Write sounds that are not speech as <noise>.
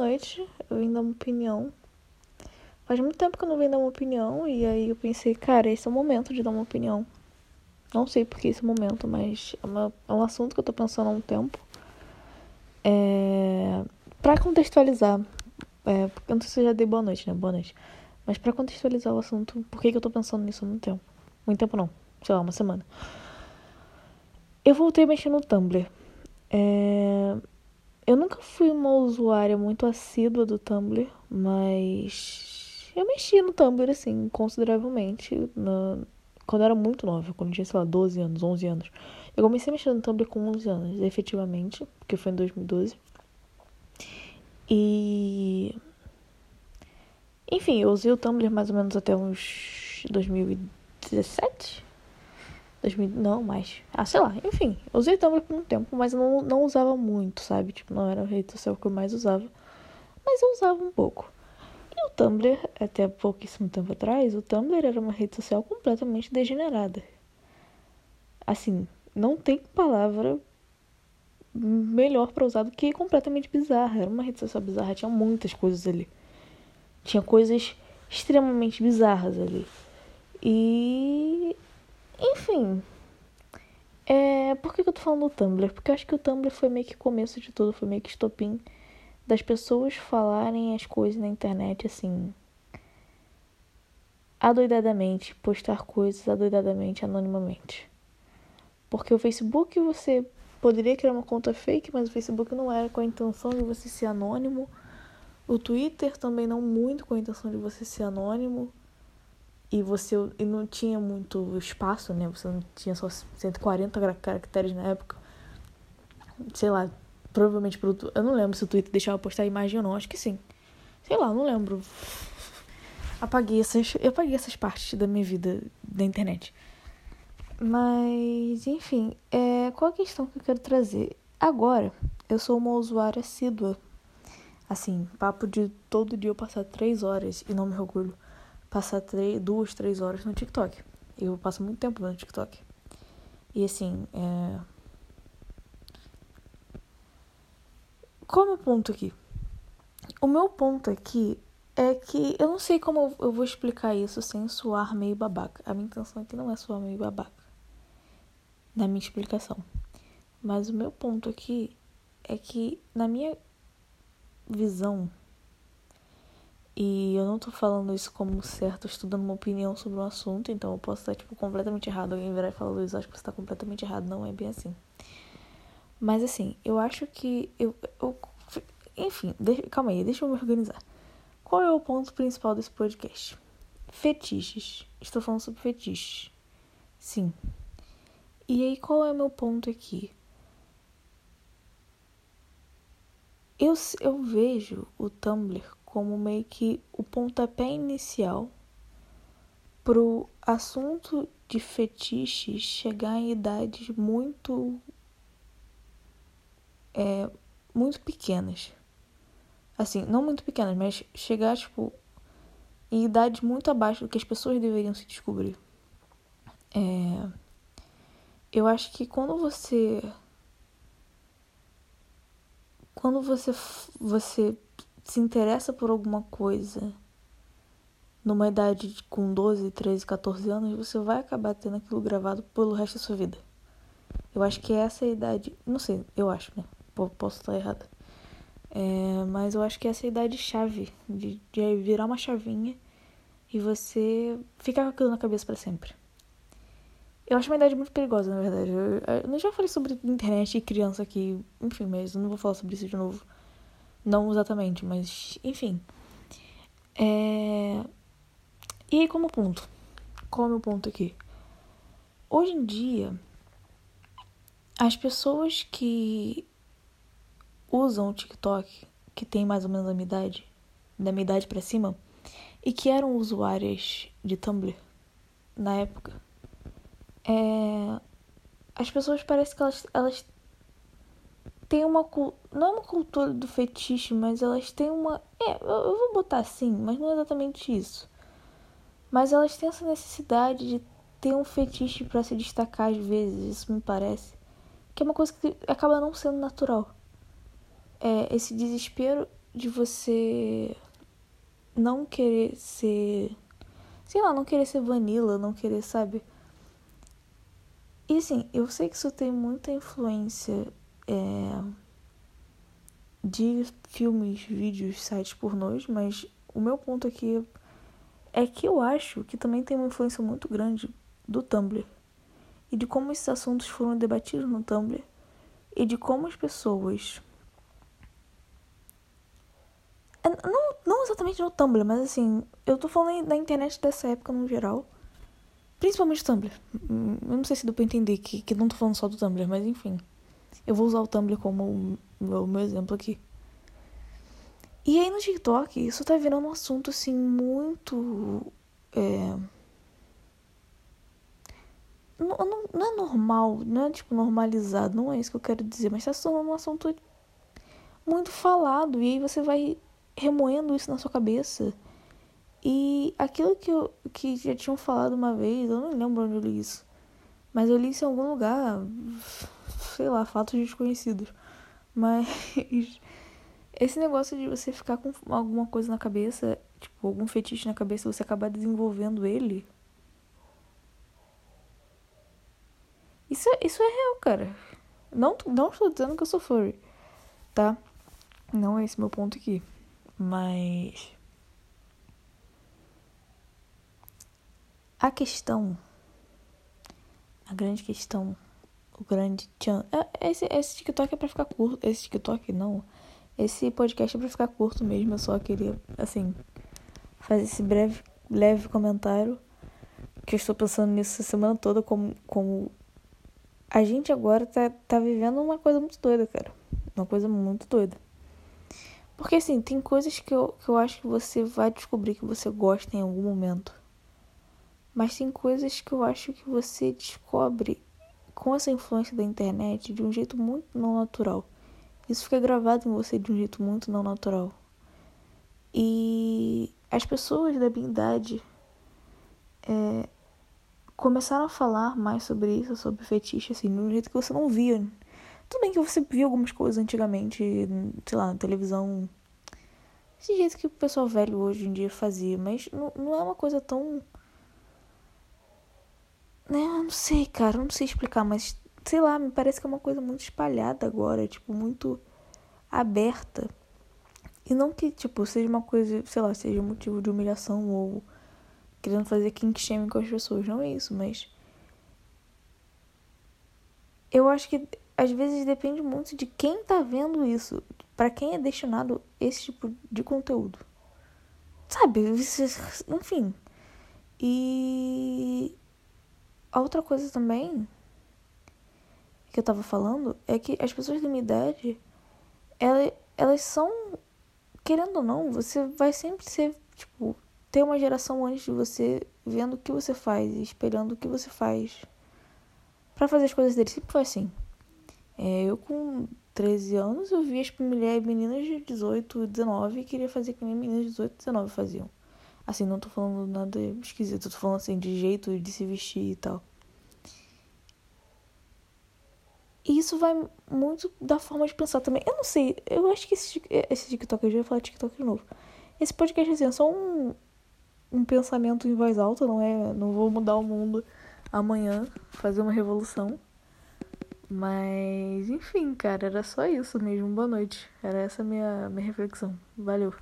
noite. Eu vim dar uma opinião. Faz muito tempo que eu não venho dar uma opinião. E aí eu pensei, cara, esse é o momento de dar uma opinião. Não sei por que esse momento, mas é, uma, é um assunto que eu tô pensando há um tempo. É... Pra contextualizar. É, eu não sei se eu já dei boa noite, né? Boa noite. Mas pra contextualizar o assunto, por que, que eu tô pensando nisso há muito tempo? Muito tempo não. Sei lá, uma semana. Eu voltei mexer no Tumblr. É... Eu nunca fui uma usuária muito assídua do Tumblr, mas eu mexi no Tumblr, assim, consideravelmente, na... quando eu era muito nova, quando eu tinha, sei lá, 12 anos, 11 anos. Eu comecei a mexer no Tumblr com 11 anos, efetivamente, porque foi em 2012. E. Enfim, eu usei o Tumblr mais ou menos até uns 2017? 2000, não, mais. Ah, sei lá, enfim. Usei Tumblr por um tempo, mas não, não usava muito, sabe? Tipo, não era a rede social que eu mais usava. Mas eu usava um pouco. E o Tumblr, até pouquíssimo tempo atrás, o Tumblr era uma rede social completamente degenerada. Assim, não tem palavra melhor para usar do que completamente bizarra. Era uma rede social bizarra, tinha muitas coisas ali. Tinha coisas extremamente bizarras ali. E enfim. É, por que eu tô falando do Tumblr? Porque eu acho que o Tumblr foi meio que começo de tudo, foi meio que estopim das pessoas falarem as coisas na internet assim. Adoidadamente, postar coisas adoidadamente, anonimamente. Porque o Facebook você poderia criar uma conta fake, mas o Facebook não era com a intenção de você ser anônimo. O Twitter também não muito com a intenção de você ser anônimo e você e não tinha muito espaço, né? Você não tinha só 140 caracteres na época. Sei lá, provavelmente pro, eu não lembro se o Twitter deixava postar imagem ou não, acho que sim. Sei lá, não lembro. Apaguei essas, eu apaguei essas partes da minha vida da internet. Mas, enfim, é, qual a questão que eu quero trazer? Agora, eu sou uma usuária assídua. Assim, papo de todo dia eu passar três horas e não me orgulho passar três, duas, três horas no TikTok. Eu passo muito tempo no TikTok. E assim, é... qual é o meu ponto aqui? O meu ponto aqui é que eu não sei como eu vou explicar isso sem soar meio babaca. A minha intenção aqui não é soar meio babaca na minha explicação. Mas o meu ponto aqui é que, na minha visão, e eu não tô falando isso como certo, estudando uma opinião sobre um assunto, então eu posso estar, tipo, completamente errado. Alguém virar e falar, Luiz, acho que você tá completamente errado. Não é bem assim. Mas, assim, eu acho que. Eu, eu enfim, deixa, calma aí, deixa eu me organizar. Qual é o ponto principal desse podcast? Fetiches. Estou falando sobre fetiches. Sim. E aí, qual é o meu ponto aqui? Eu, eu vejo o Tumblr como meio que o pontapé inicial pro assunto de fetiche chegar em idades muito é, muito pequenas. Assim, não muito pequenas, mas chegar tipo em idades muito abaixo do que as pessoas deveriam se descobrir. É, eu acho que quando você quando você você se interessa por alguma coisa numa idade com 12, 13, 14 anos, você vai acabar tendo aquilo gravado pelo resto da sua vida. Eu acho que essa é a idade. Não sei, eu acho, né? Posso estar errada. É, mas eu acho que essa é a idade chave de, de virar uma chavinha e você ficar com aquilo na cabeça para sempre. Eu acho uma idade muito perigosa, na verdade. Eu, eu já falei sobre internet e criança aqui, enfim, mas eu não vou falar sobre isso de novo. Não exatamente, mas enfim. É... E aí, como ponto? Qual é o meu ponto aqui? Hoje em dia, as pessoas que usam o TikTok, que tem mais ou menos a minha idade, da minha idade pra cima, e que eram usuárias de Tumblr na época, é... as pessoas parecem que elas, elas têm uma não é uma cultura do fetiche, mas elas têm uma, é, eu vou botar assim, mas não é exatamente isso. Mas elas têm essa necessidade de ter um fetiche para se destacar às vezes, isso me parece, que é uma coisa que acaba não sendo natural. É, esse desespero de você não querer ser. Sei lá, não querer ser vanilla, não querer, sabe? E assim, eu sei que isso tem muita influência é, de filmes, vídeos, sites pornôs, mas o meu ponto aqui é que eu acho que também tem uma influência muito grande do Tumblr e de como esses assuntos foram debatidos no Tumblr e de como as pessoas. É, não, não exatamente no Tumblr, mas assim, eu tô falando da internet dessa época no geral. Principalmente Tumblr. Eu não sei se deu pra entender que, que não tô falando só do Tumblr, mas enfim. Eu vou usar o Tumblr como o meu, exemplo aqui. E aí no TikTok, isso tá virando um assunto assim muito. É não, não, não é normal, não é tipo normalizado, não é isso que eu quero dizer, mas está se tornando um assunto muito falado e aí você vai remoendo isso na sua cabeça. E aquilo que, eu, que já tinham falado uma vez, eu não lembro onde eu li isso, mas eu li isso em algum lugar, sei lá, fatos desconhecidos. Mas <laughs> esse negócio de você ficar com alguma coisa na cabeça, tipo, algum fetiche na cabeça, você acabar desenvolvendo ele Isso, é, isso é real, cara. Não, não estou dizendo que eu sou furry, tá? Não é esse meu ponto aqui. Mas. A questão. A grande questão. O grande tchan. É, esse, esse TikTok é pra ficar curto. Esse TikTok não. Esse podcast é pra ficar curto mesmo. Eu só queria, assim. Fazer esse breve, leve comentário. Que eu estou pensando nisso a semana toda como, como a gente agora tá, tá vivendo uma coisa muito doida, cara. Uma coisa muito doida. Porque assim, tem coisas que eu, que eu acho que você vai descobrir que você gosta em algum momento. Mas tem coisas que eu acho que você descobre com essa influência da internet de um jeito muito não natural. Isso fica gravado em você de um jeito muito não natural. E as pessoas da minha idade é, começaram a falar mais sobre isso, sobre fetiche, assim, de um jeito que você não via. Tudo bem que você via algumas coisas antigamente, sei lá, na televisão. Esse jeito que o pessoal velho hoje em dia fazia, mas não, não é uma coisa tão. Né, eu não sei, cara, eu não sei explicar, mas sei lá, me parece que é uma coisa muito espalhada agora, tipo, muito aberta. E não que, tipo, seja uma coisa, sei lá, seja motivo de humilhação ou querendo fazer kink shaming com as pessoas. Não é isso, mas. Eu acho que às vezes depende muito de quem tá vendo isso. para quem é destinado esse tipo de conteúdo. Sabe? Enfim. E. Outra coisa também que eu tava falando é que as pessoas da minha idade, elas, elas são, querendo ou não, você vai sempre ser, tipo, ter uma geração antes de você vendo o que você faz e esperando o que você faz para fazer as coisas dele. Sempre foi assim. É, eu com 13 anos eu vi as mulheres, meninas de 18, 19 e queria fazer que nem meninas de 18, 19 faziam. Assim, não tô falando nada esquisito, tô falando assim de jeito de se vestir e tal. E isso vai muito da forma de pensar também. Eu não sei, eu acho que esse, esse TikTok, eu já ia falar TikTok de novo. Esse podcast assim, é só um, um pensamento em voz alta, não é, não vou mudar o mundo amanhã, fazer uma revolução. Mas, enfim, cara, era só isso mesmo. Boa noite. Era essa minha minha reflexão. Valeu.